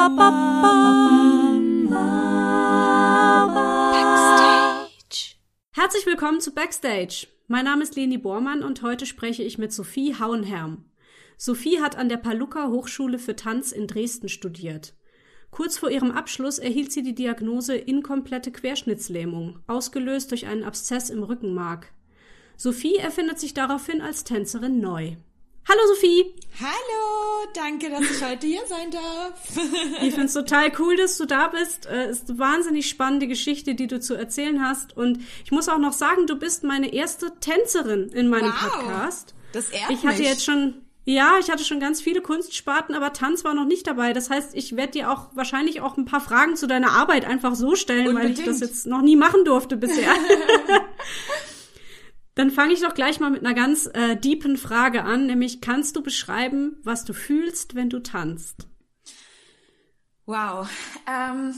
Backstage. Herzlich willkommen zu Backstage. Mein Name ist Leni Bormann und heute spreche ich mit Sophie Hauenherm. Sophie hat an der Paluca Hochschule für Tanz in Dresden studiert. Kurz vor ihrem Abschluss erhielt sie die Diagnose inkomplette Querschnittslähmung, ausgelöst durch einen Abszess im Rückenmark. Sophie erfindet sich daraufhin als Tänzerin neu. Hallo Sophie! Hallo, danke, dass ich heute hier sein darf. ich finde es total cool, dass du da bist. Es äh, ist eine wahnsinnig spannende Geschichte, die du zu erzählen hast. Und ich muss auch noch sagen, du bist meine erste Tänzerin in meinem wow, Podcast. Das ehrt Ich hatte mich. jetzt schon ja, ich hatte schon ganz viele Kunstsparten, aber Tanz war noch nicht dabei. Das heißt, ich werde dir auch wahrscheinlich auch ein paar Fragen zu deiner Arbeit einfach so stellen, Unbedingt. weil ich das jetzt noch nie machen durfte bisher. Dann fange ich doch gleich mal mit einer ganz äh, deepen Frage an, nämlich kannst du beschreiben, was du fühlst, wenn du tanzt? Wow. Ähm,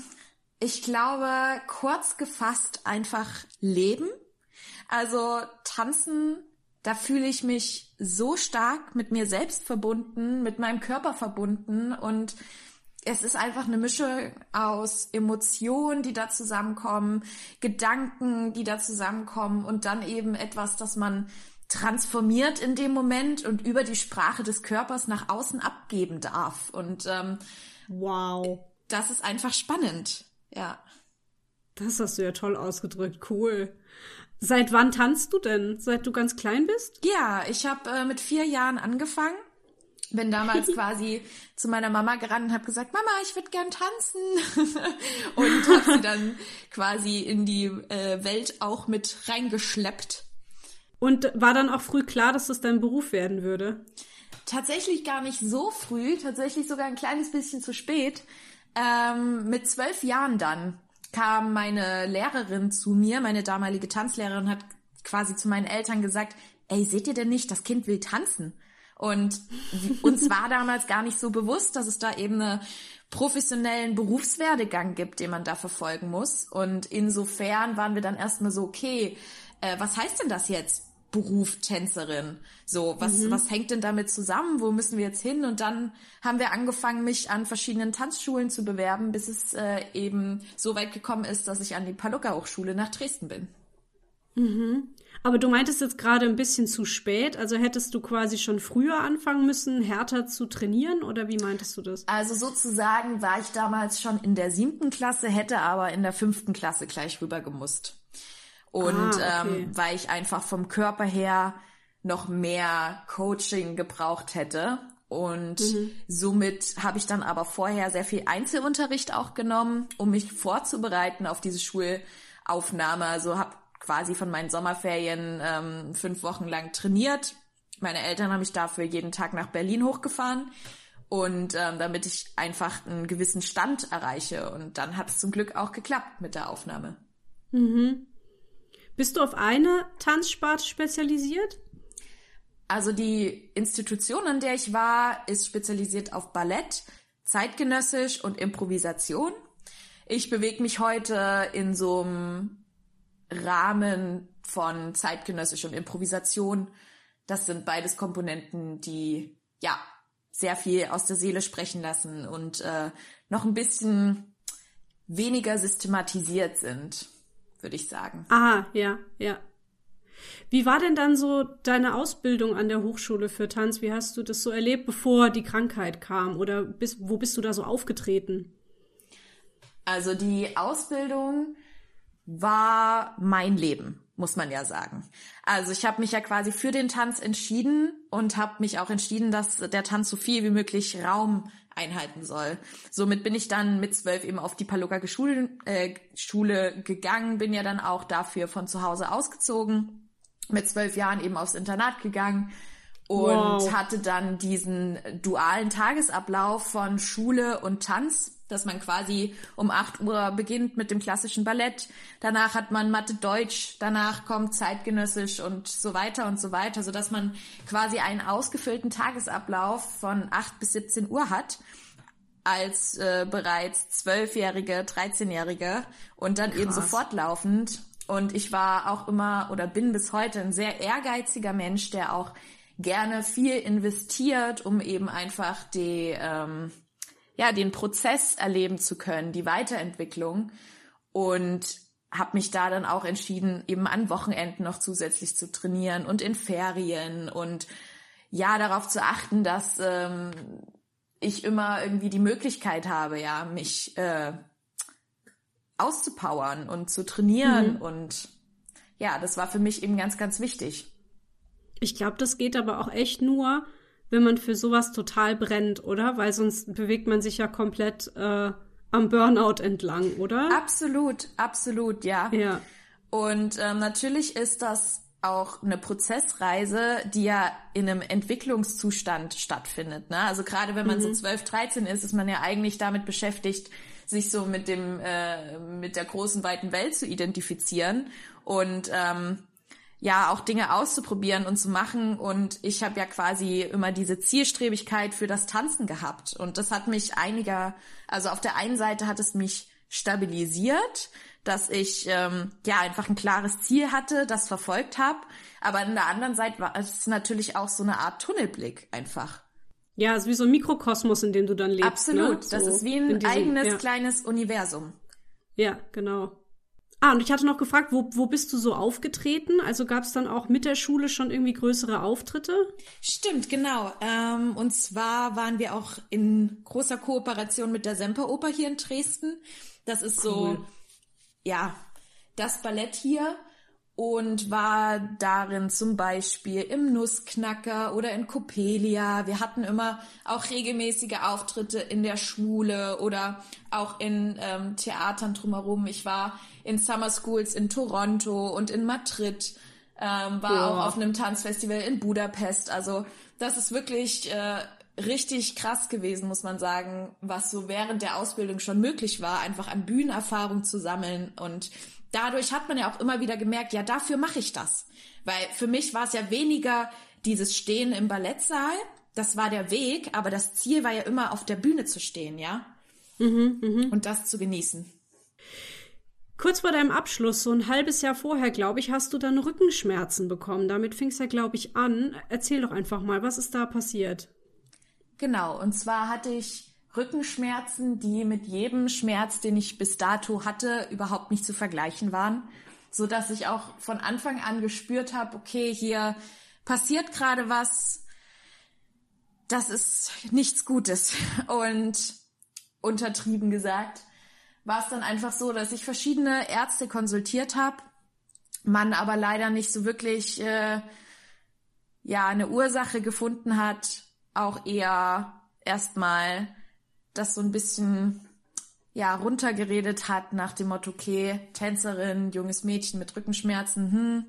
ich glaube, kurz gefasst einfach leben. Also tanzen da fühle ich mich so stark mit mir selbst verbunden, mit meinem Körper verbunden und es ist einfach eine Mischung aus Emotionen, die da zusammenkommen, Gedanken, die da zusammenkommen und dann eben etwas, das man transformiert in dem Moment und über die Sprache des Körpers nach außen abgeben darf. Und ähm, wow, das ist einfach spannend, ja. Das hast du ja toll ausgedrückt, cool. Seit wann tanzt du denn? Seit du ganz klein bist? Ja, ich habe äh, mit vier Jahren angefangen. Bin damals quasi zu meiner Mama gerannt und habe gesagt, Mama, ich würde gern tanzen. und habe sie dann quasi in die äh, Welt auch mit reingeschleppt. Und war dann auch früh klar, dass das dein Beruf werden würde? Tatsächlich gar nicht so früh, tatsächlich sogar ein kleines bisschen zu spät. Ähm, mit zwölf Jahren dann kam meine Lehrerin zu mir, meine damalige Tanzlehrerin hat quasi zu meinen Eltern gesagt, ey, seht ihr denn nicht, das Kind will tanzen? Und uns war damals gar nicht so bewusst, dass es da eben einen professionellen Berufswerdegang gibt, den man da verfolgen muss. Und insofern waren wir dann erstmal so, okay, äh, was heißt denn das jetzt? Beruf Tänzerin. So, was, mhm. was hängt denn damit zusammen? Wo müssen wir jetzt hin? Und dann haben wir angefangen, mich an verschiedenen Tanzschulen zu bewerben, bis es äh, eben so weit gekommen ist, dass ich an die Paluca Hochschule nach Dresden bin. Mhm. Aber du meintest jetzt gerade ein bisschen zu spät. Also hättest du quasi schon früher anfangen müssen, härter zu trainieren? Oder wie meintest du das? Also sozusagen war ich damals schon in der siebten Klasse, hätte aber in der fünften Klasse gleich rüber gemusst. Und ah, okay. ähm, weil ich einfach vom Körper her noch mehr Coaching gebraucht hätte. Und mhm. somit habe ich dann aber vorher sehr viel Einzelunterricht auch genommen, um mich vorzubereiten auf diese Schulaufnahme. Also habe quasi von meinen Sommerferien ähm, fünf Wochen lang trainiert. Meine Eltern haben mich dafür jeden Tag nach Berlin hochgefahren. Und ähm, damit ich einfach einen gewissen Stand erreiche. Und dann hat es zum Glück auch geklappt mit der Aufnahme. Mhm. Bist du auf eine Tanzsparte spezialisiert? Also die Institution, an der ich war, ist spezialisiert auf Ballett, zeitgenössisch und Improvisation. Ich bewege mich heute in so einem Rahmen von zeitgenössisch und Improvisation. Das sind beides Komponenten, die ja sehr viel aus der Seele sprechen lassen und äh, noch ein bisschen weniger systematisiert sind würde ich sagen. Ah, ja, ja. Wie war denn dann so deine Ausbildung an der Hochschule für Tanz? Wie hast du das so erlebt, bevor die Krankheit kam? Oder bis, wo bist du da so aufgetreten? Also die Ausbildung war mein Leben, muss man ja sagen. Also ich habe mich ja quasi für den Tanz entschieden und habe mich auch entschieden, dass der Tanz so viel wie möglich Raum einhalten soll. Somit bin ich dann mit zwölf eben auf die Paluca Schule, äh, Schule gegangen, bin ja dann auch dafür von zu Hause ausgezogen, mit zwölf Jahren eben aufs Internat gegangen und wow. hatte dann diesen dualen Tagesablauf von Schule und Tanz dass man quasi um 8 Uhr beginnt mit dem klassischen Ballett, danach hat man Mathe Deutsch, danach kommt zeitgenössisch und so weiter und so weiter, so dass man quasi einen ausgefüllten Tagesablauf von 8 bis 17 Uhr hat als äh, bereits zwölfjährige, 13-jährige und dann Krass. eben sofort laufend. Und ich war auch immer oder bin bis heute ein sehr ehrgeiziger Mensch, der auch gerne viel investiert, um eben einfach die ähm, ja, den Prozess erleben zu können, die Weiterentwicklung und habe mich da dann auch entschieden, eben an Wochenenden noch zusätzlich zu trainieren und in Ferien und ja, darauf zu achten, dass ähm, ich immer irgendwie die Möglichkeit habe, ja, mich äh, auszupowern und zu trainieren mhm. und ja, das war für mich eben ganz, ganz wichtig. Ich glaube, das geht aber auch echt nur, wenn man für sowas total brennt, oder? Weil sonst bewegt man sich ja komplett äh, am Burnout entlang, oder? Absolut, absolut, ja. Ja. Und ähm, natürlich ist das auch eine Prozessreise, die ja in einem Entwicklungszustand stattfindet. Ne? Also gerade wenn man mhm. so 12, 13 ist, ist man ja eigentlich damit beschäftigt, sich so mit dem äh, mit der großen weiten Welt zu identifizieren und ähm, ja auch Dinge auszuprobieren und zu machen. Und ich habe ja quasi immer diese Zielstrebigkeit für das Tanzen gehabt. Und das hat mich einiger, also auf der einen Seite hat es mich stabilisiert, dass ich ähm, ja einfach ein klares Ziel hatte, das verfolgt habe. Aber an der anderen Seite war es natürlich auch so eine Art Tunnelblick einfach. Ja, es ist wie so ein Mikrokosmos, in dem du dann lebst. Ne? Absolut, ne? so das ist wie ein eigenes ja. kleines Universum. Ja, genau. Ah, und ich hatte noch gefragt, wo, wo bist du so aufgetreten? Also gab es dann auch mit der Schule schon irgendwie größere Auftritte? Stimmt, genau. Ähm, und zwar waren wir auch in großer Kooperation mit der Semperoper hier in Dresden. Das ist cool. so, ja, das Ballett hier und war darin zum Beispiel im Nussknacker oder in Copelia. Wir hatten immer auch regelmäßige Auftritte in der Schule oder auch in ähm, Theatern drumherum. Ich war in Summer Schools in Toronto und in Madrid, ähm, war ja. auch auf einem Tanzfestival in Budapest. Also das ist wirklich äh, richtig krass gewesen, muss man sagen, was so während der Ausbildung schon möglich war, einfach an Bühnenerfahrung zu sammeln und dadurch hat man ja auch immer wieder gemerkt, ja, dafür mache ich das. Weil für mich war es ja weniger dieses Stehen im Ballettsaal, das war der Weg, aber das Ziel war ja immer auf der Bühne zu stehen, ja? Mhm, mh. Und das zu genießen. Kurz vor deinem Abschluss, so ein halbes Jahr vorher, glaube ich, hast du dann Rückenschmerzen bekommen. Damit fing es ja, glaube ich, an. Erzähl doch einfach mal, was ist da passiert? Genau, und zwar hatte ich Rückenschmerzen, die mit jedem Schmerz, den ich bis dato hatte, überhaupt nicht zu vergleichen waren, so dass ich auch von Anfang an gespürt habe, okay, hier passiert gerade was, das ist nichts Gutes. Und untertrieben gesagt, war es dann einfach so, dass ich verschiedene Ärzte konsultiert habe, man aber leider nicht so wirklich äh, ja eine Ursache gefunden hat, auch eher erstmal das so ein bisschen ja runtergeredet hat nach dem Motto, okay, Tänzerin, junges Mädchen mit Rückenschmerzen, hm.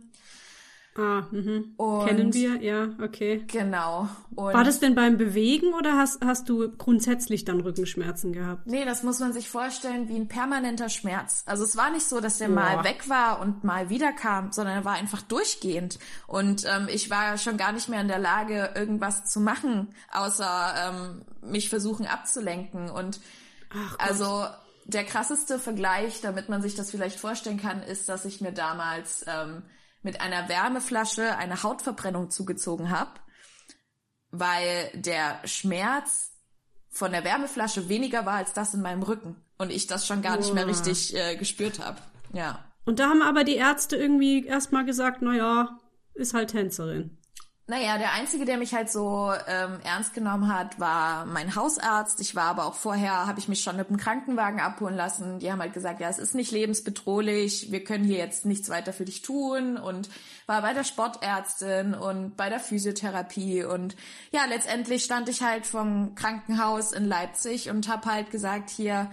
Ah, mhm. Kennen wir, ja, okay. Genau. Und War das denn beim Bewegen oder hast, hast du grundsätzlich dann Rückenschmerzen gehabt? Nee, das muss man sich vorstellen wie ein permanenter Schmerz. Also es war nicht so, dass der Boah. mal weg war und mal wiederkam, sondern er war einfach durchgehend. Und ähm, ich war schon gar nicht mehr in der Lage, irgendwas zu machen, außer ähm, mich versuchen abzulenken. Und also der krasseste Vergleich, damit man sich das vielleicht vorstellen kann, ist, dass ich mir damals ähm, mit einer Wärmeflasche eine Hautverbrennung zugezogen habe, weil der Schmerz von der Wärmeflasche weniger war als das in meinem Rücken und ich das schon gar nicht mehr richtig äh, gespürt habe. Ja. Und da haben aber die Ärzte irgendwie erstmal gesagt, na ja, ist halt Tänzerin. Naja, der Einzige, der mich halt so ähm, ernst genommen hat, war mein Hausarzt. Ich war aber auch vorher, habe ich mich schon mit dem Krankenwagen abholen lassen. Die haben halt gesagt, ja, es ist nicht lebensbedrohlich, wir können hier jetzt nichts weiter für dich tun und war bei der Sportärztin und bei der Physiotherapie und ja, letztendlich stand ich halt vom Krankenhaus in Leipzig und habe halt gesagt, hier,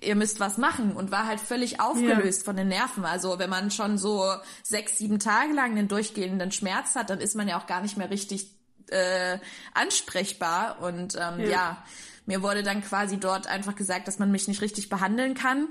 ihr müsst was machen und war halt völlig aufgelöst ja. von den Nerven. Also wenn man schon so sechs, sieben Tage lang einen durchgehenden Schmerz hat, dann ist man ja auch gar nicht mehr richtig äh, ansprechbar. Und ähm, ja. ja, mir wurde dann quasi dort einfach gesagt, dass man mich nicht richtig behandeln kann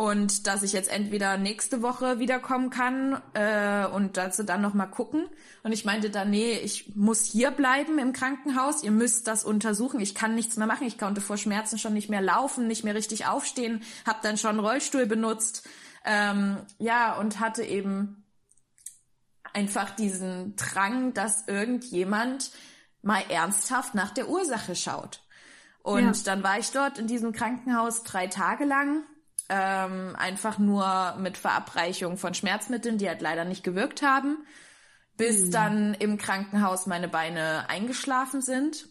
und dass ich jetzt entweder nächste Woche wiederkommen kann äh, und dazu dann noch mal gucken. Und ich meinte dann, nee, ich muss hier bleiben im Krankenhaus. Ihr müsst das untersuchen. Ich kann nichts mehr machen. Ich konnte vor Schmerzen schon nicht mehr laufen, nicht mehr richtig aufstehen. Habe dann schon Rollstuhl benutzt. Ähm, ja und hatte eben einfach diesen Drang, dass irgendjemand mal ernsthaft nach der Ursache schaut. Und Ja. dann war ich dort in diesem Krankenhaus drei Tage lang. Ähm, einfach nur mit Verabreichung von Schmerzmitteln, die halt leider nicht gewirkt haben. Bis dann im Krankenhaus meine Beine eingeschlafen sind.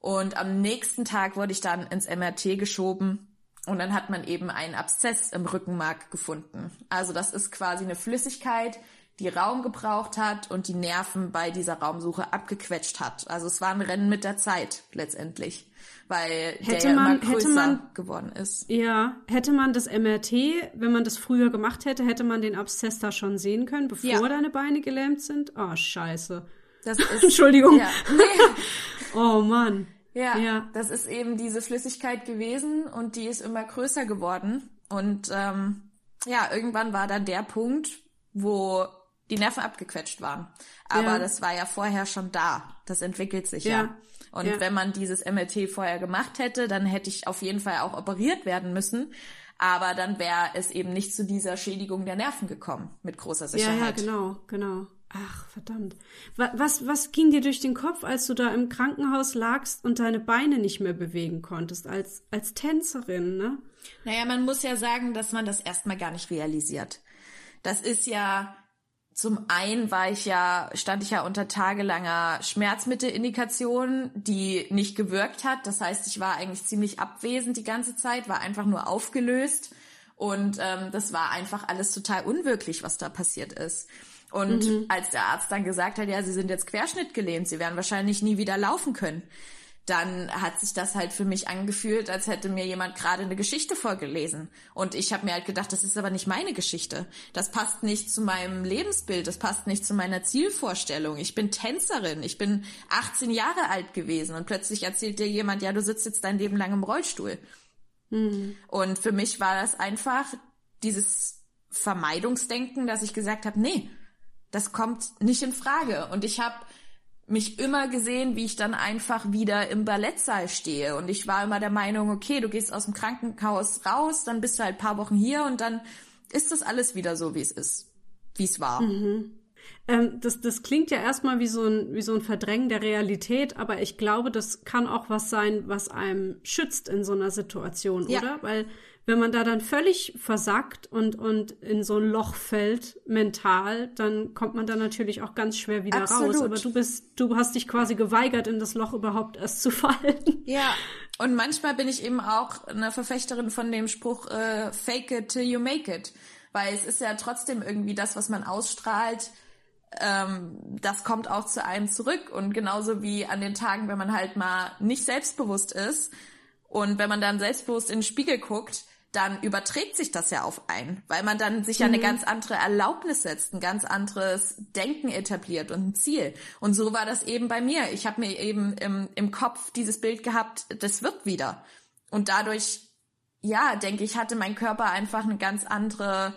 Und am nächsten Tag wurde ich dann ins MRT geschoben. Und dann hat man eben einen Abszess im Rückenmark gefunden. Also das ist quasi eine Flüssigkeit, die Raum gebraucht hat und die Nerven bei dieser Raumsuche abgequetscht hat. Also es war ein Rennen mit der Zeit letztendlich, weil Hätte der ja man- immer größer man- geworden ist. Ja, hätte man das MRT, wenn man das früher gemacht hätte, hätte man den Abszess da schon sehen können, bevor Ja. deine Beine gelähmt sind? Oh, scheiße. Das ist, Entschuldigung. ja, nee, Oh Mann. Ja, Ja. das ist eben diese Flüssigkeit gewesen und die ist immer größer geworden. Und ähm, ja, irgendwann war dann der Punkt, wo die Nerven abgequetscht waren. Aber Ja. das war ja vorher schon da. Das entwickelt sich ja. Ja. Und Ja. wenn man dieses MRT vorher gemacht hätte, dann hätte ich auf jeden Fall auch operiert werden müssen. Aber dann wäre es eben nicht zu dieser Schädigung der Nerven gekommen, mit großer Ja, Sicherheit. ja, genau, genau. Ach, verdammt. Wa- Was, was ging dir durch den Kopf, als du da im Krankenhaus lagst und deine Beine nicht mehr bewegen konntest, als, als Tänzerin, ne? Naja, man muss ja sagen, dass man das erstmal gar nicht realisiert. Das ist ja, zum einen war ich ja, stand ich ja unter tagelanger Schmerzmittelindikation, die nicht gewirkt hat. Das heißt, ich war eigentlich ziemlich abwesend die ganze Zeit, war einfach nur aufgelöst. Und ähm, das war einfach alles total unwirklich, was da passiert ist. Und als der Arzt dann gesagt hat, ja, Sie sind jetzt querschnittgelähmt, Sie werden wahrscheinlich nie wieder laufen können, dann hat sich das halt für mich angefühlt, als hätte mir jemand gerade eine Geschichte vorgelesen. Und ich habe mir halt gedacht, das ist aber nicht meine Geschichte. Das passt nicht zu meinem Lebensbild, das passt nicht zu meiner Zielvorstellung. Ich bin Tänzerin, ich bin 18 Jahre alt gewesen und plötzlich erzählt dir jemand, ja, du sitzt jetzt dein Leben lang im Rollstuhl. Und für mich war das einfach dieses Vermeidungsdenken, dass ich gesagt habe, nee, das kommt nicht in Frage. Und ich habe mich immer gesehen, wie ich dann einfach wieder im Ballettsaal stehe. Und ich war immer der Meinung, okay, du gehst aus dem Krankenhaus raus, dann bist du halt ein paar Wochen hier und dann ist das alles wieder so, wie es ist, wie es war. Ähm, das, das klingt ja erstmal wie so, ein, wie so ein Verdrängen der Realität, aber ich glaube, das kann auch was sein, was einem schützt in so einer Situation, Ja. oder? Weil wenn man da dann völlig versackt und, und in so ein Loch fällt, mental, dann kommt man da natürlich auch ganz schwer wieder Absolut. raus. Aber du bist, du hast dich quasi geweigert, in das Loch überhaupt erst zu fallen. Ja, und manchmal bin ich eben auch eine Verfechterin von dem Spruch, äh, fake it till you make it. Weil es ist ja trotzdem irgendwie das, was man ausstrahlt, ähm, das kommt auch zu einem zurück. Und genauso wie an den Tagen, wenn man halt mal nicht selbstbewusst ist und wenn man dann selbstbewusst in den Spiegel guckt, dann überträgt sich das ja auf einen, weil man dann sich ja eine ganz andere Erlaubnis setzt, ein ganz anderes Denken etabliert und ein Ziel. Und so war das eben bei mir. Ich habe mir eben im, im Kopf dieses Bild gehabt, das wird wieder. Und dadurch, ja, denke ich, hatte mein Körper einfach eine ganz andere,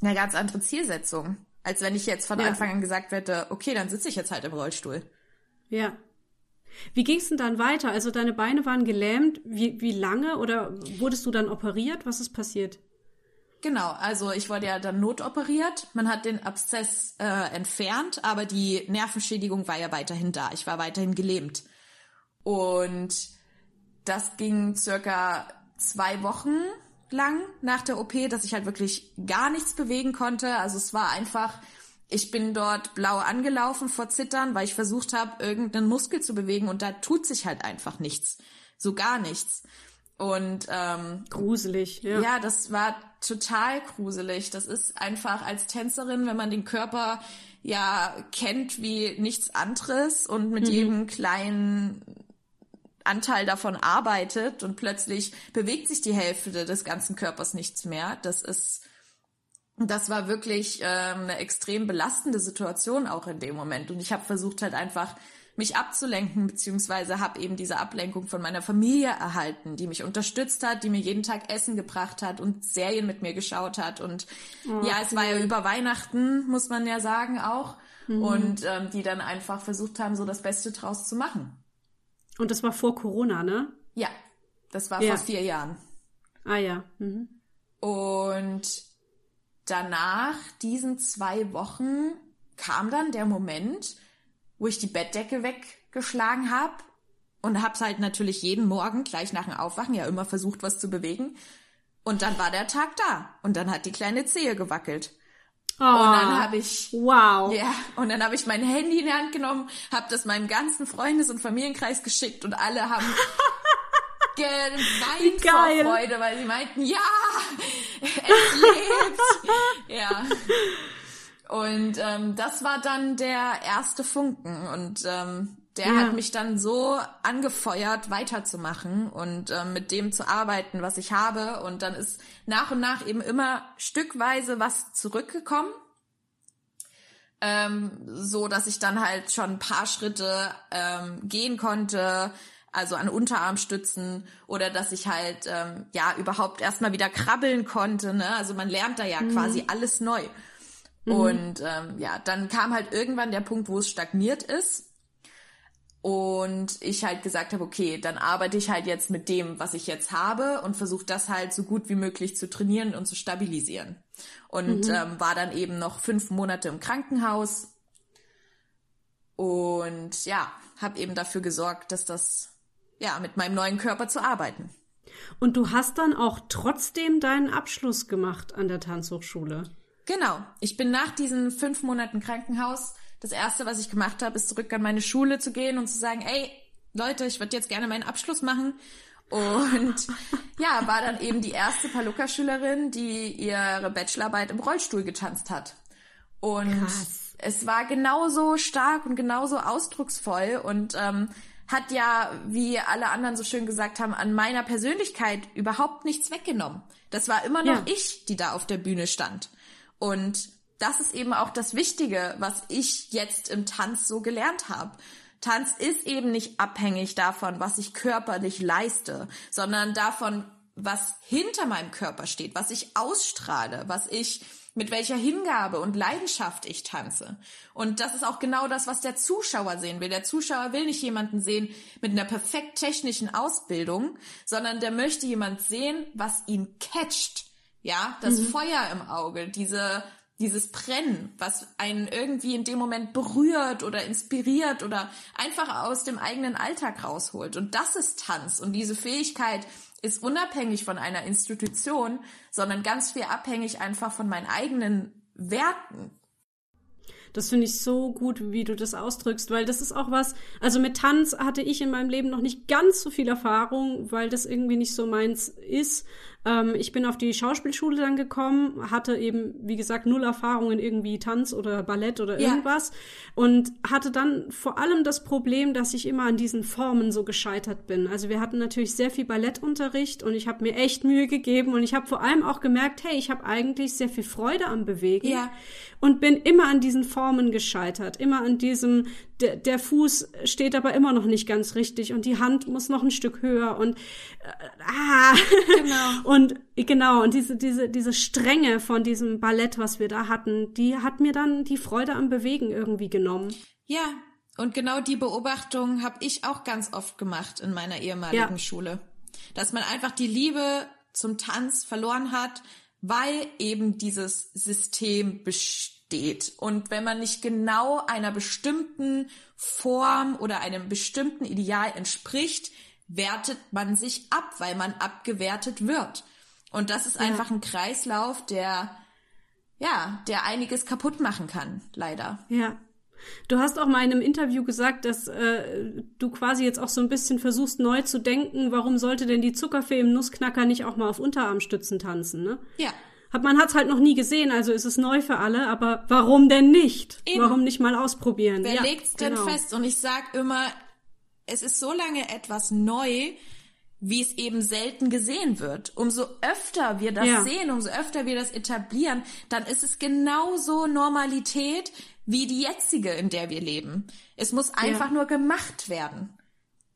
eine ganz andere Zielsetzung, als wenn ich jetzt von Ja. Anfang an gesagt hätte, okay, dann sitze ich jetzt halt im Rollstuhl. Ja. Wie ging's denn dann weiter? Also deine Beine waren gelähmt. Wie, wie lange? Oder wurdest du dann operiert? Was ist passiert? Genau, also ich wurde ja dann notoperiert. Man hat den Abszess äh, entfernt, aber die Nervenschädigung war ja weiterhin da. Ich war weiterhin gelähmt. Und das ging circa zwei Wochen lang nach der OP, dass ich halt wirklich gar nichts bewegen konnte. Also es war einfach, ich bin dort blau angelaufen vor Zittern, weil ich versucht habe, irgendeinen Muskel zu bewegen und da tut sich halt einfach nichts. So gar nichts. Und ähm, Gruselig, ja. ja, das war total gruselig. Das ist einfach als Tänzerin, wenn man den Körper ja kennt wie nichts anderes und mit jedem kleinen Anteil davon arbeitet und plötzlich bewegt sich die Hälfte des ganzen Körpers nichts mehr. Das ist, das war wirklich ähm, eine extrem belastende Situation auch in dem Moment. Und ich habe versucht halt einfach mich abzulenken, beziehungsweise habe eben diese Ablenkung von meiner Familie erhalten, die mich unterstützt hat, die mir jeden Tag Essen gebracht hat und Serien mit mir geschaut hat. Und ja, es war ja über Weihnachten, muss man ja sagen, auch. Und ähm, die dann einfach versucht haben, so das Beste draus zu machen. Und das war vor Corona, ne? Ja, das war Ja. vor vier Jahren. Ah ja. Mhm. Und danach, diesen zwei Wochen, kam dann der Moment, wo ich die Bettdecke weggeschlagen habe, und hab's halt natürlich jeden Morgen gleich nach dem Aufwachen ja immer versucht, was zu bewegen. Und dann war der Tag da und dann hat die kleine Zehe gewackelt. Oh, und dann habe ich wow. ja, und dann habe ich mein Handy in die Hand genommen, habe das meinem ganzen Freundes- und Familienkreis geschickt und alle haben geweint Geil. vor Freude, weil sie meinten, ja, es lebt. ja. Und ähm, das war dann der erste Funken und ähm, der Ja. hat mich dann so angefeuert, weiterzumachen und ähm, mit dem zu arbeiten, was ich habe. Und dann ist nach und nach eben immer stückweise was zurückgekommen. Ähm, so dass ich dann halt schon ein paar Schritte ähm, gehen konnte, also an Unterarmstützen oder dass ich halt ähm, ja überhaupt erstmal wieder krabbeln konnte. Ne? Also man lernt da ja quasi alles neu. Und ähm, ja, dann kam halt irgendwann der Punkt, wo es stagniert ist. Und ich halt gesagt habe, okay, dann arbeite ich halt jetzt mit dem, was ich jetzt habe und versuche das halt so gut wie möglich zu trainieren und zu stabilisieren. Und ähm, war dann eben noch fünf Monate im Krankenhaus und ja, habe eben dafür gesorgt, dass das ja mit meinem neuen Körper zu arbeiten. Und du hast dann auch trotzdem deinen Abschluss gemacht an der Tanzhochschule. Genau. Ich bin nach diesen fünf Monaten Krankenhaus, das erste, was ich gemacht habe, ist zurück an meine Schule zu gehen und zu sagen, ey, Leute, ich würde jetzt gerne meinen Abschluss machen. Und ja, war dann eben die erste Paluca-Schülerin, die ihre Bachelorarbeit im Rollstuhl getanzt hat. Und Krass. es war genauso stark und genauso ausdrucksvoll und ähm, hat ja, wie alle anderen so schön gesagt haben, an meiner Persönlichkeit überhaupt nichts weggenommen. Das war immer noch Ja. ich, die da auf der Bühne stand. Und das ist eben auch das Wichtige, was ich jetzt im Tanz so gelernt habe. Tanz ist eben nicht abhängig davon, was ich körperlich leiste, sondern davon, was hinter meinem Körper steht, was ich ausstrahle, was ich mit welcher Hingabe und Leidenschaft ich tanze. Und das ist auch genau das, was der Zuschauer sehen will. Der Zuschauer will nicht jemanden sehen mit einer perfekt technischen Ausbildung, sondern der möchte jemand sehen, was ihn catcht. Ja, das Feuer im Auge, diese, dieses Brennen, was einen irgendwie in dem Moment berührt oder inspiriert oder einfach aus dem eigenen Alltag rausholt. Und das ist Tanz. Und diese Fähigkeit ist unabhängig von einer Institution, sondern ganz viel abhängig einfach von meinen eigenen Werten. Das finde ich so gut, wie du das ausdrückst, weil das ist auch was, also mit Tanz hatte ich in meinem Leben noch nicht ganz so viel Erfahrung, weil das irgendwie nicht so meins ist. Ähm, ich bin auf die Schauspielschule dann gekommen, hatte eben, wie gesagt, null Erfahrung in irgendwie Tanz oder Ballett oder Ja. irgendwas und hatte dann vor allem das Problem, dass ich immer an diesen Formen so gescheitert bin. Also wir hatten natürlich sehr viel Ballettunterricht und ich habe mir echt Mühe gegeben und ich habe vor allem auch gemerkt, hey, ich habe eigentlich sehr viel Freude am Bewegen Ja. und bin immer an diesen Formen gescheitert, immer an diesem, der, der Fuß steht aber immer noch nicht ganz richtig und die Hand muss noch ein Stück höher und äh, ah, Genau. und genau und diese diese diese Strenge von diesem Ballett, was wir da hatten, die hat mir dann die Freude am Bewegen irgendwie genommen. Ja, und genau die Beobachtung habe ich auch ganz oft gemacht in meiner ehemaligen Ja. Schule. Dass man einfach die Liebe zum Tanz verloren hat, weil eben dieses System besteht. Und wenn man nicht genau einer bestimmten Form oder einem bestimmten Ideal entspricht, wertet man sich ab, weil man abgewertet wird. Und das ist einfach ein Kreislauf, der, ja, der einiges kaputt machen kann, leider. Ja. Du hast auch mal in einem Interview gesagt, dass äh, du quasi jetzt auch so ein bisschen versuchst neu zu denken, warum sollte denn die Zuckerfee im Nussknacker nicht auch mal auf Unterarmstützen tanzen, ne? Ja. Hat man hat's halt noch nie gesehen, also ist es neu für alle, aber warum denn nicht? Eben. Warum nicht mal ausprobieren? Wer ja, legt's denn genau. fest? Und ich sag immer, es ist so lange etwas neu, wie es eben selten gesehen wird. Umso öfter wir das Ja. sehen, umso öfter wir das etablieren, dann ist es genauso Normalität wie die jetzige, in der wir leben. Es muss einfach nur gemacht werden.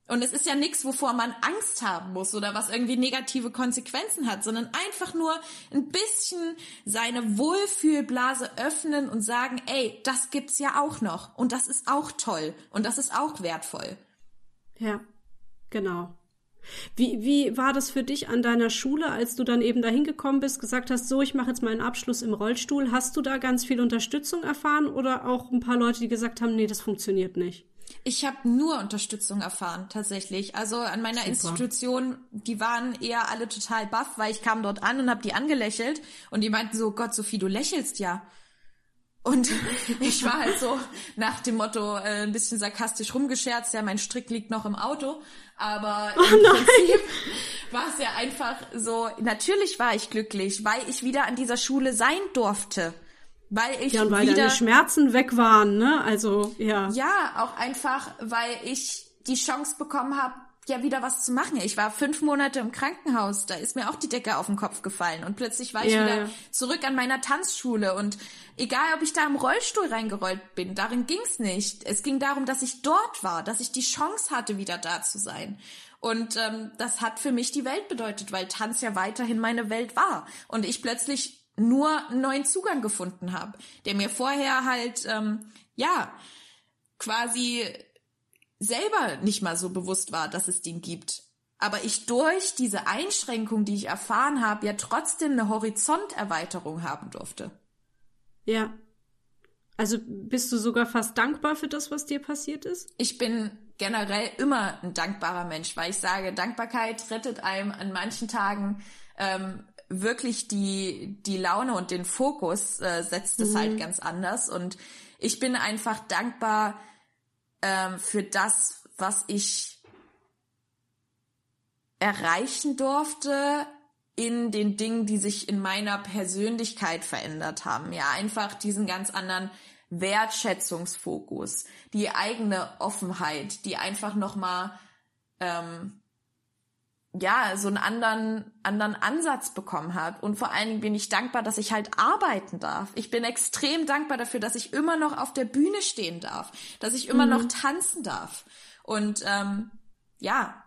Und es ist ja nichts, wovor man Angst haben muss oder was irgendwie negative Konsequenzen hat, sondern einfach nur ein bisschen seine Wohlfühlblase öffnen und sagen, ey, das gibt's ja auch noch und das ist auch toll und das ist auch wertvoll. Ja, genau. Wie, wie war das für dich an deiner Schule, als du dann eben dahin gekommen bist, gesagt hast, so, ich mache jetzt meinen Abschluss im Rollstuhl. Hast du da ganz viel Unterstützung erfahren oder auch ein paar Leute, die gesagt haben, nee, das funktioniert nicht? Ich habe nur Unterstützung erfahren, tatsächlich. Also an meiner Super. Institution, die waren eher alle total baff, weil ich kam dort an und habe die angelächelt und die meinten so, Gott, Sophie, du lächelst ja. Und ich war halt so nach dem Motto äh, ein bisschen sarkastisch rumgescherzt, ja, mein Strick liegt noch im Auto. Aber oh im Prinzip war es ja einfach so, natürlich war ich glücklich, weil ich wieder an dieser Schule sein durfte. Weil ich ja, und weil wieder, deine Schmerzen weg waren, ne? Also, ja. Ja, auch einfach, weil ich die Chance bekommen habe, ja wieder was zu machen. Ich war fünf Monate im Krankenhaus, da ist mir auch die Decke auf den Kopf gefallen und plötzlich war ich ja, wieder zurück an meiner Tanzschule und egal, ob ich da im Rollstuhl reingerollt bin, darin ging's nicht. Es ging darum, dass ich dort war, dass ich die Chance hatte, wieder da zu sein. Und ähm, das hat für mich die Welt bedeutet, weil Tanz ja weiterhin meine Welt war und ich plötzlich nur einen neuen Zugang gefunden habe, der mir vorher halt, ähm, ja, quasi selber nicht mal so bewusst war, dass es den gibt. Aber ich durch diese Einschränkung, die ich erfahren habe, ja trotzdem eine Horizonterweiterung haben durfte. Ja. Also bist du sogar fast dankbar für das, was dir passiert ist? Ich bin generell immer ein dankbarer Mensch, weil ich sage, Dankbarkeit rettet einem an manchen Tagen ähm, wirklich die, die Laune und den Fokus äh, setzt es halt mhm. halt ganz anders. Und ich bin einfach dankbar ähm, für das, was ich erreichen durfte in den Dingen, die sich in meiner Persönlichkeit verändert haben. Ja, einfach diesen ganz anderen Wertschätzungsfokus, die eigene Offenheit, die einfach nochmal ähm, ja, so einen anderen, anderen Ansatz bekommen habe. Und vor allen Dingen bin ich dankbar, dass ich halt arbeiten darf. Ich bin extrem dankbar dafür, dass ich immer noch auf der Bühne stehen darf, dass ich immer mhm. noch tanzen darf. Und ähm, ja,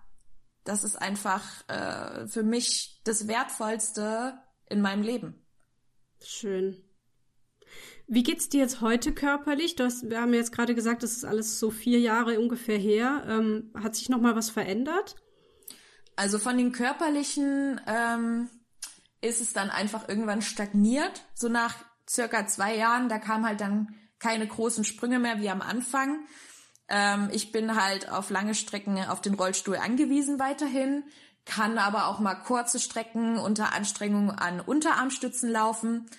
das ist einfach äh, für mich das Wertvollste in meinem Leben. Schön. Wie geht's dir jetzt heute körperlich? Du hast, wir haben jetzt gerade gesagt, das ist alles so vier Jahre ungefähr her. Ähm, hat sich noch mal was verändert? Also von den körperlichen ähm, ist es dann einfach irgendwann stagniert. So nach circa zwei Jahren, da kam halt dann keine großen Sprünge mehr wie am Anfang. Ähm, ich bin halt auf lange Strecken auf den Rollstuhl angewiesen weiterhin, kann aber auch mal kurze Strecken unter Anstrengung an Unterarmstützen laufen.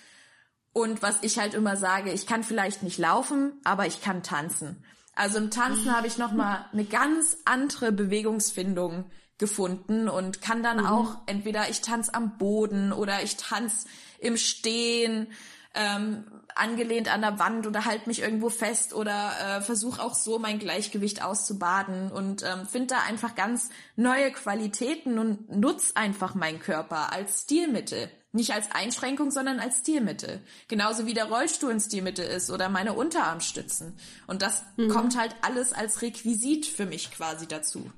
Und was ich halt immer sage, ich kann vielleicht nicht laufen, aber ich kann tanzen. Also im Tanzen habe ich noch mal eine ganz andere Bewegungsfindung gefunden und kann dann mhm. auch entweder ich tanze am Boden oder ich tanze im Stehen, ähm, angelehnt an der Wand oder halt mich irgendwo fest oder äh, versuche auch so mein Gleichgewicht auszubaden und ähm, finde da einfach ganz neue Qualitäten und nutz einfach meinen Körper als Stilmittel. Nicht als Einschränkung, sondern als Stilmittel. Genauso wie der Rollstuhl ein Stilmittel ist oder meine Unterarmstützen. Und das mhm. kommt halt alles als Requisit für mich quasi dazu.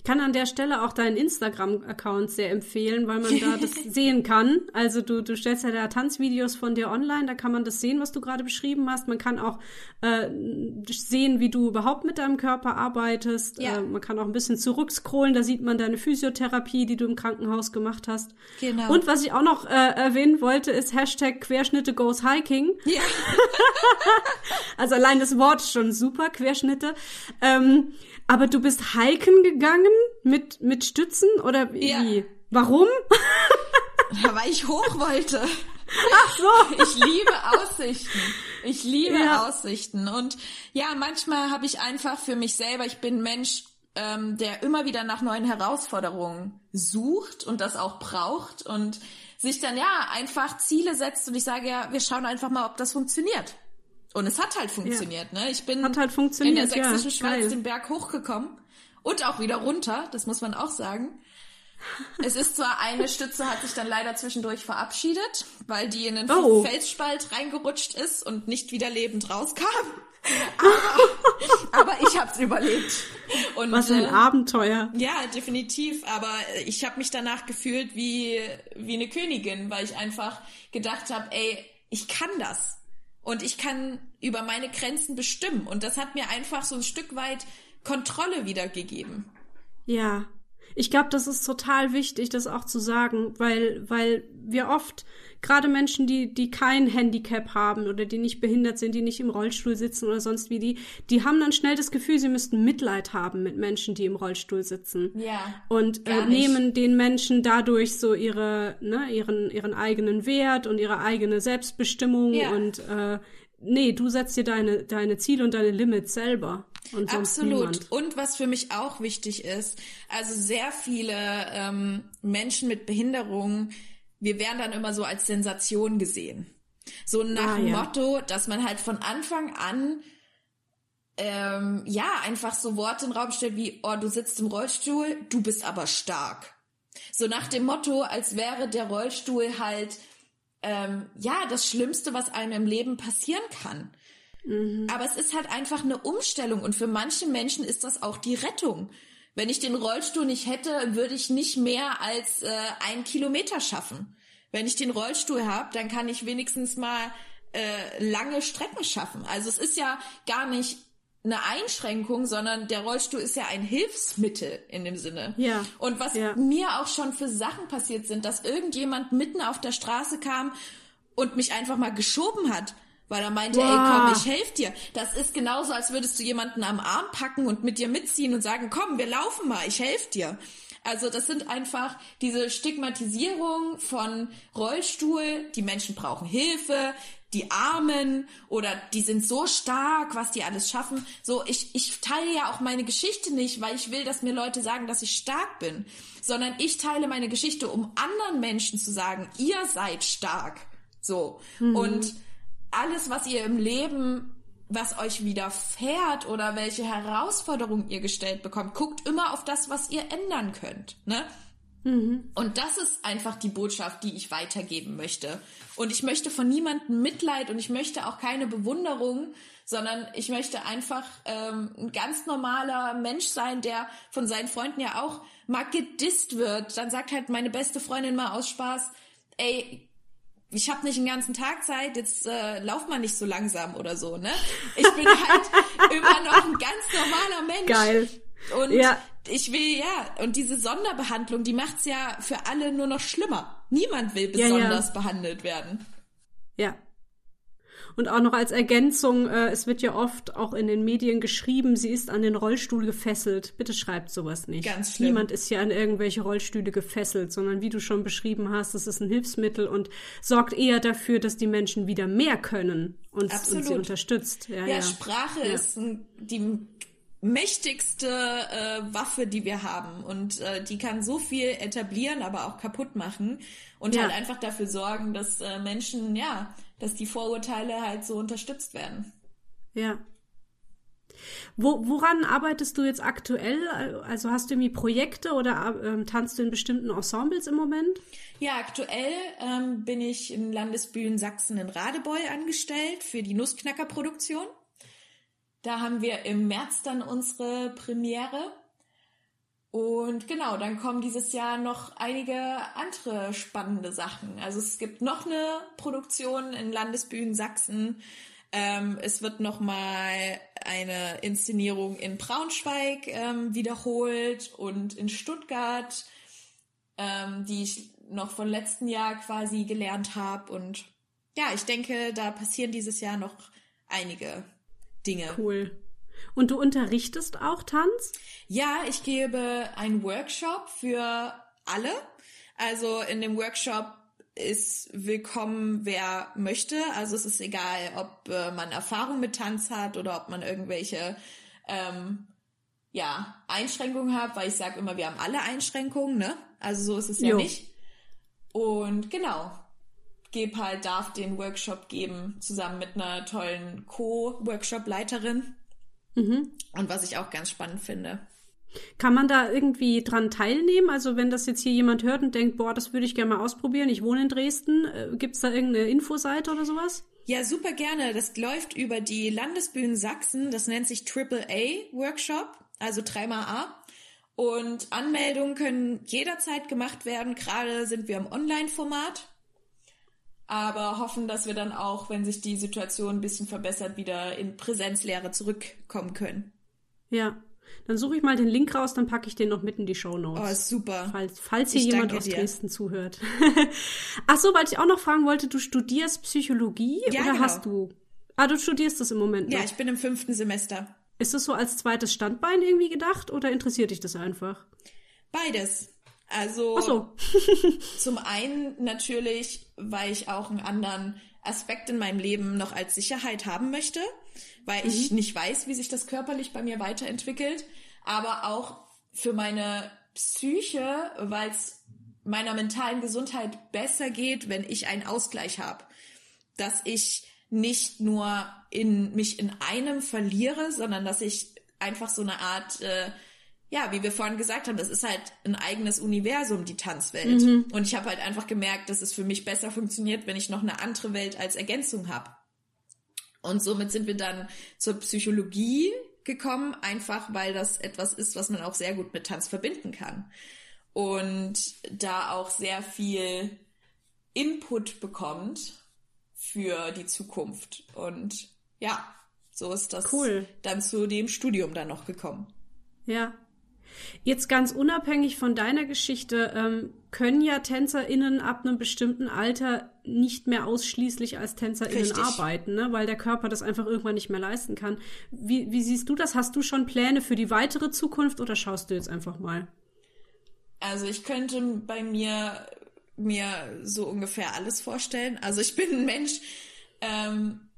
Ich kann an der Stelle auch deinen Instagram-Account sehr empfehlen, weil man da das sehen kann. Also du, du stellst ja da Tanzvideos von dir online, da kann man das sehen, was du gerade beschrieben hast. Man kann auch äh, sehen, wie du überhaupt mit deinem Körper arbeitest. Ja. Äh, man kann auch ein bisschen zurückscrollen, da sieht man deine Physiotherapie, die du im Krankenhaus gemacht hast. Genau. Und was ich auch noch äh, erwähnen wollte, ist Hashtag Querschnitte goes hiking. Ja. also allein das Wort schon super, Querschnitte. Ähm, aber du bist hiken gegangen mit, mit Stützen oder wie? Ja. Warum? ja, weil ich hoch wollte. Ach so. Ich liebe Aussichten. Ich liebe ja. Aussichten. Und ja, manchmal habe ich einfach für mich selber, ich bin Mensch, ähm, der immer wieder nach neuen Herausforderungen sucht und das auch braucht und sich dann ja einfach Ziele setzt und ich sage ja, wir schauen einfach mal, ob das funktioniert. Und es hat halt funktioniert, ja. ne? Ich bin hat halt funktioniert, in der sächsischen ja, Schweiz den Berg hochgekommen und auch wieder runter, das muss man auch sagen. Es ist zwar eine Stütze, hat sich dann leider zwischendurch verabschiedet, weil die in den oh. Felsspalt reingerutscht ist und nicht wieder lebend rauskam. Aber, aber ich hab's überlebt. Und, Was ein äh, Abenteuer. Ja, definitiv. Aber ich habe mich danach gefühlt wie, wie eine Königin, weil ich einfach gedacht habe, ey, ich kann das und ich kann über meine Grenzen bestimmen. Und das hat mir einfach so ein Stück weit Kontrolle wiedergegeben. Ja. Ich glaube, das ist total wichtig, das auch zu sagen, weil, weil wir oft, gerade Menschen, die, die kein Handicap haben oder die nicht behindert sind, die nicht im Rollstuhl sitzen oder sonst wie die, die haben dann schnell das Gefühl, sie müssten Mitleid haben mit Menschen, die im Rollstuhl sitzen. Ja. Und äh, nehmen den Menschen dadurch so ihre, ne, ihren, ihren eigenen Wert und ihre eigene Selbstbestimmung ja. und äh, nee, du setzt dir deine, deine Ziele und deine Limits selber. Und Absolut. Niemand. Und was für mich auch wichtig ist, also sehr viele ähm, Menschen mit Behinderungen, wir werden dann immer so als Sensation gesehen. So nach ah, dem ja. Motto, dass man halt von Anfang an ähm, ja einfach so Worte in den Raum stellt wie, oh, du sitzt im Rollstuhl, du bist aber stark. So nach dem Motto, als wäre der Rollstuhl halt ähm, ja das Schlimmste, was einem im Leben passieren kann. Mhm. Aber es ist halt einfach eine Umstellung und für manche Menschen ist das auch die Rettung. Wenn ich den Rollstuhl nicht hätte, würde ich nicht mehr als äh, einen Kilometer schaffen. Wenn ich den Rollstuhl habe, dann kann ich wenigstens mal äh, lange Strecken schaffen. Also es ist ja gar nicht eine Einschränkung, sondern der Rollstuhl ist ja ein Hilfsmittel in dem Sinne. Ja. Und was ja. mir auch schon für Sachen passiert sind, dass irgendjemand mitten auf der Straße kam und mich einfach mal geschoben hat, weil er meinte, wow. ey, komm, ich helf dir. Das ist genauso, als würdest du jemanden am Arm packen und mit dir mitziehen und sagen, komm, wir laufen mal, ich helf dir. Also das sind einfach diese Stigmatisierung von Rollstuhl, die Menschen brauchen Hilfe, die Armen oder die sind so stark, was die alles schaffen. So, ich, ich teile ja auch meine Geschichte nicht, weil ich will, dass mir Leute sagen, dass ich stark bin, sondern ich teile meine Geschichte, um anderen Menschen zu sagen, ihr seid stark. So. Mhm. Und alles, was ihr im Leben, was euch widerfährt oder welche Herausforderungen ihr gestellt bekommt, guckt immer auf das, was ihr ändern könnt. Ne? Mhm. Und das ist einfach die Botschaft, die ich weitergeben möchte. Und ich möchte von niemandem Mitleid und ich möchte auch keine Bewunderung, sondern ich möchte einfach ähm, ein ganz normaler Mensch sein, der von seinen Freunden ja auch mal gedisst wird. Dann sagt halt meine beste Freundin mal aus Spaß, ey, ich habe nicht den ganzen Tag Zeit, jetzt äh, lauf mal nicht so langsam oder so, ne? Ich bin halt immer noch ein ganz normaler Mensch. Geil. Und ja. ich will, ja, und diese Sonderbehandlung, die macht's ja für alle nur noch schlimmer. Niemand will besonders ja, ja. behandelt werden. Ja, und auch noch als Ergänzung, äh, es wird ja oft auch in den Medien geschrieben, sie ist an den Rollstuhl gefesselt. Bitte schreibt sowas nicht. Ganz schlimm. Niemand ist ja an irgendwelche Rollstühle gefesselt, sondern wie du schon beschrieben hast, es ist ein Hilfsmittel und sorgt eher dafür, dass die Menschen wieder mehr können und, und sie unterstützt. Ja, ja, ja. Sprache ja. ist die mächtigste äh, Waffe, die wir haben. Und äh, die kann so viel etablieren, aber auch kaputt machen. Und ja. halt einfach dafür sorgen, dass äh, Menschen, ja, dass die Vorurteile halt so unterstützt werden. Ja. Wo, woran arbeitest du jetzt aktuell? Also hast du irgendwie Projekte oder ähm, tanzt du in bestimmten Ensembles im Moment? Ja, aktuell ähm, bin ich in Landesbühnen Sachsen in Radebeul angestellt für die Nussknacker-Produktion. Da haben wir im März dann unsere Premiere. Und genau, dann kommen dieses Jahr noch einige andere spannende Sachen. Also es gibt noch eine Produktion in Landesbühnen Sachsen. Ähm, es wird noch mal eine Inszenierung in Braunschweig ähm, wiederholt und in Stuttgart, ähm, die ich noch von letzten Jahr quasi gelernt habe. Und ja, ich denke, da passieren dieses Jahr noch einige Dinge. Cool. Und du unterrichtest auch Tanz? Ja, ich gebe einen Workshop für alle. Also in dem Workshop ist willkommen, wer möchte. Also es ist egal, ob äh, man Erfahrung mit Tanz hat oder ob man irgendwelche ähm, ja, Einschränkungen hat, weil ich sage immer, wir haben alle Einschränkungen, ne? Also so ist es ja jo. nicht. Und genau, gebe halt, darf den Workshop geben, zusammen mit einer tollen Co-Workshop-Leiterin. Mhm. Und was ich auch ganz spannend finde. Kann man da irgendwie dran teilnehmen? Also wenn das jetzt hier jemand hört und denkt, boah, das würde ich gerne mal ausprobieren, ich wohne in Dresden, äh, gibt es da irgendeine Infoseite oder sowas? Ja, super gerne. Das läuft über die Landesbühnen Sachsen. Das nennt sich Triple A Workshop, also dreimal A. Und Anmeldungen können jederzeit gemacht werden. Gerade sind wir im Online-Format aber hoffen, dass wir dann auch, wenn sich die Situation ein bisschen verbessert, wieder in Präsenzlehre zurückkommen können. Ja. Dann suche ich mal den Link raus, dann packe ich den noch mit in die Show Notes. Oh, super. Falls, falls hier Ich jemand aus dir. Dresden zuhört. Ach so, weil ich auch noch fragen wollte, du studierst Psychologie Ja, oder genau. hast du? Ah, du studierst das im Moment noch. Ja, ich bin im fünften Semester. Ist das so als zweites Standbein irgendwie gedacht oder interessiert dich das einfach? Beides. Also so. zum einen natürlich, weil ich auch einen anderen Aspekt in meinem Leben noch als Sicherheit haben möchte, weil ich nicht weiß, wie sich das körperlich bei mir weiterentwickelt, aber auch für meine Psyche, weil es meiner mentalen Gesundheit besser geht, wenn ich einen Ausgleich habe. Dass ich nicht nur in mich in einem verliere, sondern dass ich einfach so eine Art äh, ja, wie wir vorhin gesagt haben, das ist halt ein eigenes Universum, die Tanzwelt. Und ich habe halt einfach gemerkt, dass es für mich besser funktioniert, wenn ich noch eine andere Welt als Ergänzung habe. Und somit sind wir dann zur Psychologie gekommen, einfach weil das etwas ist, was man auch sehr gut mit Tanz verbinden kann. Und da auch sehr viel Input bekommt für die Zukunft. Und ja, so ist das Cool. dann zu dem Studium dann noch gekommen. Ja. Jetzt ganz unabhängig von deiner Geschichte, ähm, können ja TänzerInnen ab einem bestimmten Alter nicht mehr ausschließlich als TänzerInnen Richtig. arbeiten, ne? weil der Körper das einfach irgendwann nicht mehr leisten kann. Wie, wie siehst du das? Hast du schon Pläne für die weitere Zukunft oder schaust du jetzt einfach mal? Also ich könnte bei mir mir so ungefähr alles vorstellen. Also ich bin ein Mensch, ähm,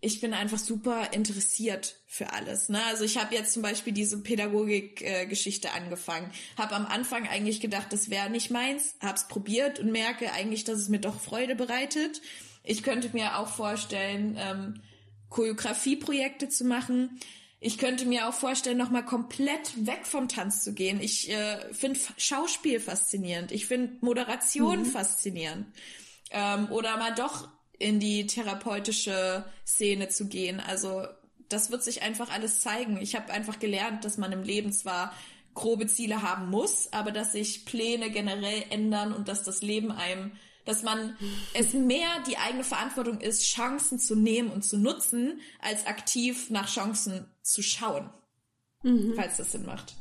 ich bin einfach super interessiert für alles. Ne? Also ich habe jetzt zum Beispiel diese Pädagogik-Geschichte angefangen. Habe am Anfang eigentlich gedacht, das wäre nicht meins. Hab's probiert und merke eigentlich, dass es mir doch Freude bereitet. Ich könnte mir auch vorstellen, ähm, Choreografieprojekte zu machen. Ich könnte mir auch vorstellen, nochmal komplett weg vom Tanz zu gehen. Ich äh, finde Schauspiel faszinierend. Ich finde Moderation faszinierend. Ähm, oder mal doch in die therapeutische Szene zu gehen. Also das wird sich einfach alles zeigen. Ich habe einfach gelernt, dass man im Leben zwar grobe Ziele haben muss, aber dass sich Pläne generell ändern und dass das Leben einem, dass man es mehr die eigene Verantwortung ist, Chancen zu nehmen und zu nutzen, als aktiv nach Chancen zu schauen. Falls das Sinn macht.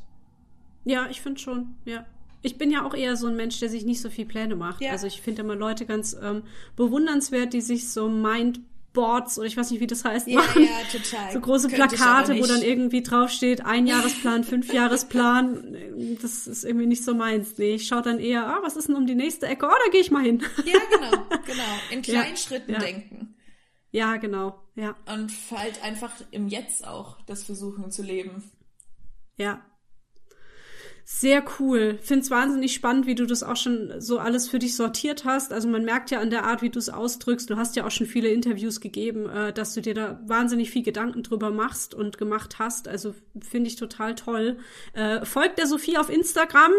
Ja, ich finde schon, ja. Ich bin ja auch eher so ein Mensch, der sich nicht so viel Pläne macht. Ja. Also ich finde immer Leute ganz ähm, bewundernswert, die sich so Mindboards oder ich weiß nicht, wie das heißt, machen. total. So große Könnte Plakate, wo dann irgendwie draufsteht, Einjahresplan, Fünfjahresplan. Das ist irgendwie nicht so meins. Nee, ich schaue dann eher, ah, was ist denn um die nächste Ecke? Oh, da gehe ich mal hin. Ja, genau, genau. In kleinen Ja, Schritten ja. denken. ja, genau. Ja, Und halt einfach im Jetzt auch das versuchen zu leben. ja. Sehr cool. Find's wahnsinnig spannend, wie du das auch schon so alles für dich sortiert hast. Also man merkt ja an der Art, wie du es ausdrückst. Du hast ja auch schon viele Interviews gegeben, äh, dass du dir da wahnsinnig viel Gedanken drüber machst und gemacht hast. Also finde ich total toll. Äh, folgt der Sophie auf Instagram.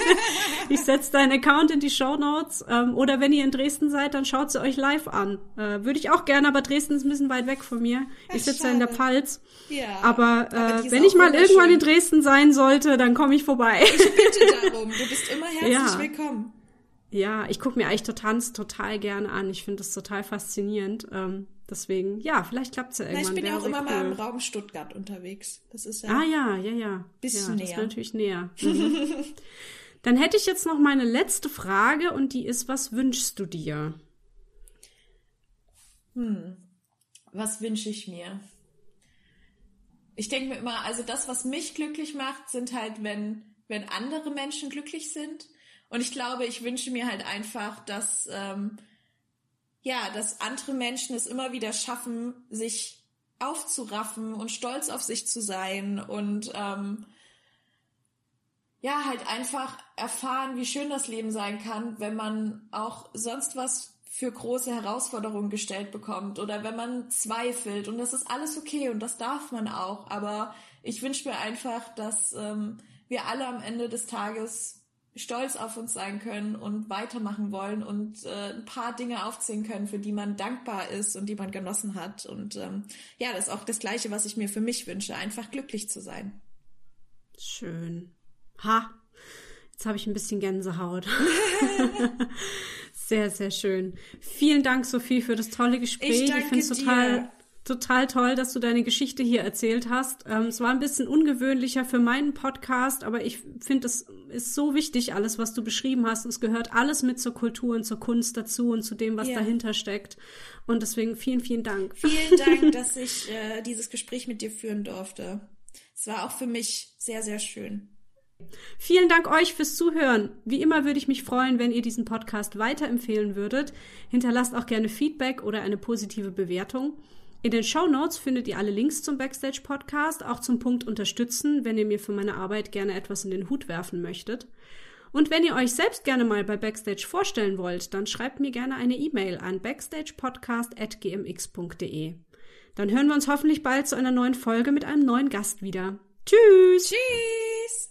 ich setze deinen Account in die Show Notes. Ähm, oder wenn ihr in Dresden seid, dann schaut sie euch live an. Äh, Würde ich auch gerne, aber Dresden ist ein bisschen weit weg von mir. Ach, ich sitze ja in der. Pfalz. Ja. Aber, Aber äh, wenn ich mal irgendwann in. Dresden sein sollte, dann komme ich vorbei. Bitte darum. Du bist immer herzlich Ja. willkommen. ja, ich gucke mir eigentlich Tanz total gerne an. Ich finde das total faszinierend. Ähm, deswegen, ja, vielleicht klappt's ja Na, irgendwann. ich bin ja auch immer mal im cool. Raum Stuttgart unterwegs. Das ist ja. Ah ja, ja, ja. Bisschen ja, das näher. wäre natürlich näher. Mhm. Dann hätte ich jetzt noch meine letzte Frage und die ist, was wünschst du dir? Was wünsche ich mir? Ich denke mir immer, also das, was mich glücklich macht, sind halt, wenn, wenn andere Menschen glücklich sind. Und ich glaube, ich wünsche mir halt einfach, dass, ähm, ja, dass andere Menschen es immer wieder schaffen, sich aufzuraffen und stolz auf sich zu sein und ähm, ja, halt einfach erfahren, wie schön das Leben sein kann, wenn man auch sonst was für große Herausforderungen gestellt bekommt oder wenn man zweifelt und das ist alles okay und das darf man auch, aber ich wünsche mir einfach, dass ähm, wir alle am Ende des Tages stolz auf uns sein können und weitermachen wollen und äh, ein paar Dinge aufzählen können, für die man dankbar ist und die man genossen hat und ähm, ja, das ist auch das Gleiche, was ich mir für mich wünsche, einfach glücklich zu sein. Schön. Ha, jetzt habe ich ein bisschen Gänsehaut. sehr, sehr schön. Vielen Dank, Sophie, für das tolle Gespräch. Ich danke finde es total total toll, dass du deine Geschichte hier erzählt hast. Ähm, es war ein bisschen ungewöhnlicher für meinen Podcast, aber ich finde, es ist so wichtig, alles, was du beschrieben hast. Es gehört alles mit zur Kultur und zur Kunst dazu und zu dem, was ja. dahinter steckt. Und deswegen vielen, vielen Dank. Vielen Dank, dass ich äh, dieses Gespräch mit dir führen durfte. Es war auch für mich sehr, sehr schön. Vielen Dank euch fürs Zuhören. Wie immer würde ich mich freuen, wenn ihr diesen Podcast weiterempfehlen würdet. Hinterlasst auch gerne Feedback oder eine positive Bewertung. In den Show Notes findet ihr alle Links zum Backstage Podcast, auch zum Punkt Unterstützen, wenn ihr mir für meine Arbeit gerne etwas in den Hut werfen möchtet. Und wenn ihr euch selbst gerne mal bei Backstage vorstellen wollt, dann schreibt mir gerne eine E-Mail an backstagepodcast.gmx.de. Dann hören wir uns hoffentlich bald zu einer neuen Folge mit einem neuen Gast wieder. Tschüss! Tschüss!